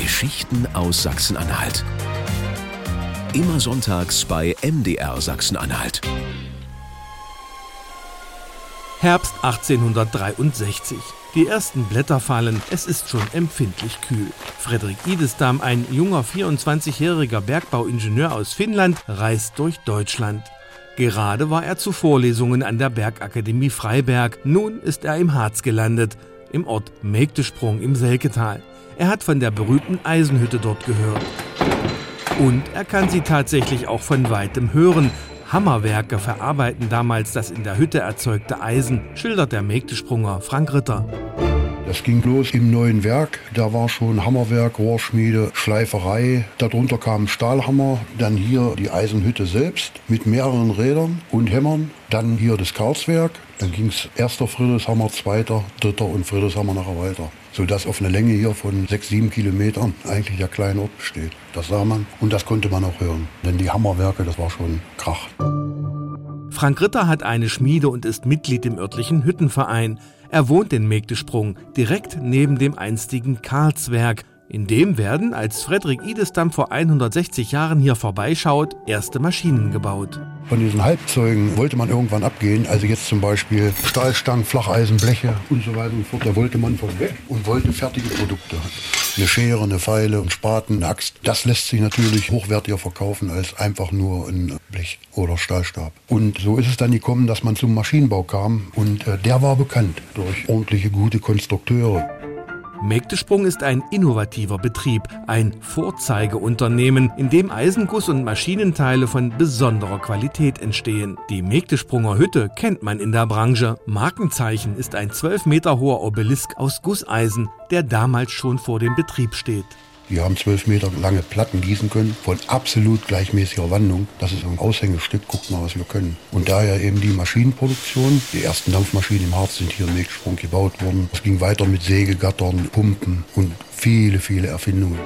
Geschichten aus Sachsen-Anhalt. Immer sonntags bei MDR Sachsen-Anhalt. Herbst 1863. Die ersten Blätter fallen, es ist schon empfindlich kühl. Frederik Idestam, ein junger 24-jähriger Bergbauingenieur aus Finnland, reist durch Deutschland. Gerade war er zu Vorlesungen an der Bergakademie Freiberg, nun ist er im Harz gelandet, im Ort Mägdesprung im Selketal. Er hat von der berühmten Eisenhütte dort gehört. Und er kann sie tatsächlich auch von weitem hören. Hammerwerke verarbeiten damals das in der Hütte erzeugte Eisen, schildert der Mägdesprunger Frank Ritter. Das ging los im neuen Werk. Da war schon Hammerwerk, Rohrschmiede, Schleiferei. Darunter kam Stahlhammer. Dann hier die Eisenhütte selbst mit mehreren Rädern und Hämmern. Dann hier das Karlswerk. Dann ging es erster Friedrichshammer, zweiter, dritter und Friedrichshammer nachher weiter. Sodass auf einer Länge hier von sechs, sieben Kilometern eigentlich der kleine Ort besteht. Das sah man und das konnte man auch hören. Denn die Hammerwerke, das war schon Krach. Frank Ritter hat eine Schmiede und ist Mitglied im örtlichen Hüttenverein. Er wohnt in Mägdesprung, direkt neben dem einstigen Karlswerk. In dem werden, als Frederik Idestam vor 160 Jahren hier vorbeischaut, erste Maschinen gebaut. Von diesen Halbzeugen wollte man irgendwann abgehen. Also jetzt zum Beispiel Stahlstangen, Flacheisen, Bleche und so weiter und fort. Da wollte man von weg und wollte fertige Produkte. Eine Schere, eine Pfeile, ein Spaten, eine Axt. Das lässt sich natürlich hochwertiger verkaufen als einfach nur ein Blech oder Stahlstab. Und so ist es dann gekommen, dass man zum Maschinenbau kam. Und äh, der war bekannt durch ordentliche, gute Konstrukteure. Mägdesprung ist ein innovativer Betrieb, ein Vorzeigeunternehmen, in dem Eisenguss und Maschinenteile von besonderer Qualität entstehen. Die Mägdesprunger Hütte kennt man in der Branche. Markenzeichen ist ein 12 Meter hoher Obelisk aus Gusseisen, der damals schon vor dem Betrieb steht. Wir haben zwölf Meter lange Platten gießen können, von absolut gleichmäßiger Wandung. Das ist ein Aushängestück, guckt mal, was wir können. Und daher eben die Maschinenproduktion. Die ersten Dampfmaschinen im Harz sind hier im Mägsprung gebaut worden. Es ging weiter mit Sägegattern, Pumpen und viele, viele Erfindungen.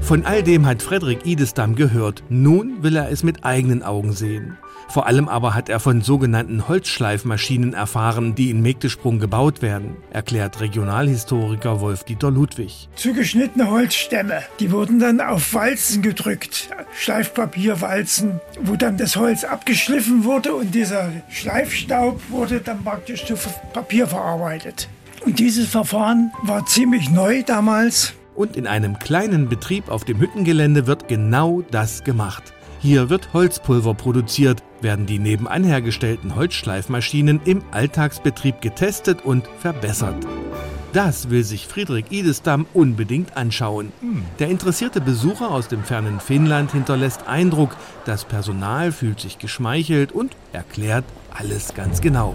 Von all dem hat Frederik Idestam gehört. Nun will er es mit eigenen Augen sehen. Vor allem aber hat er von sogenannten Holzschleifmaschinen erfahren, die in Mägdesprung gebaut werden, erklärt Regionalhistoriker Wolf-Dieter Ludwig. Zugeschnittene Holzstämme, die wurden dann auf Walzen gedrückt, Schleifpapierwalzen, wo dann das Holz abgeschliffen wurde und dieser Schleifstaub wurde dann praktisch zu Papier verarbeitet. Und dieses Verfahren war ziemlich neu damals und in einem kleinen Betrieb auf dem Hüttengelände wird genau das gemacht. Hier wird Holzpulver produziert, werden die nebenan hergestellten Holzschleifmaschinen im Alltagsbetrieb getestet und verbessert. Das will sich Friedrich Idestam unbedingt anschauen. Der interessierte Besucher aus dem fernen Finnland hinterlässt Eindruck, das Personal fühlt sich geschmeichelt und erklärt alles ganz genau.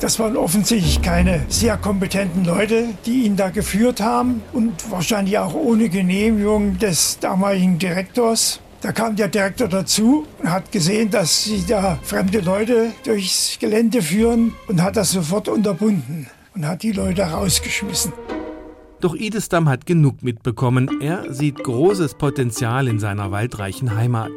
Das waren offensichtlich keine sehr kompetenten Leute, die ihn da geführt haben und wahrscheinlich auch ohne Genehmigung des damaligen Direktors. Da kam der Direktor dazu und hat gesehen, dass sie da fremde Leute durchs Gelände führen und hat das sofort unterbunden und hat die Leute rausgeschmissen. Doch Idestam hat genug mitbekommen. Er sieht großes Potenzial in seiner waldreichen Heimat.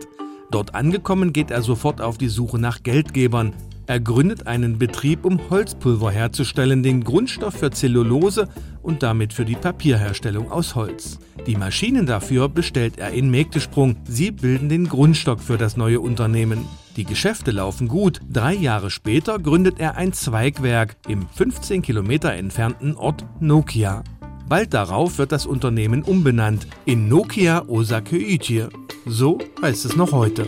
Dort angekommen geht er sofort auf die Suche nach Geldgebern. Er gründet einen Betrieb, um Holzpulver herzustellen, den Grundstoff für Zellulose und damit für die Papierherstellung aus Holz. Die Maschinen dafür bestellt er in Mägdesprung. Sie bilden den Grundstock für das neue Unternehmen. Die Geschäfte laufen gut. Drei Jahre später gründet er ein Zweigwerk im 15 Kilometer entfernten Ort Nokia. Bald darauf wird das Unternehmen umbenannt in Nokia Osake Ichir. So heißt es noch heute.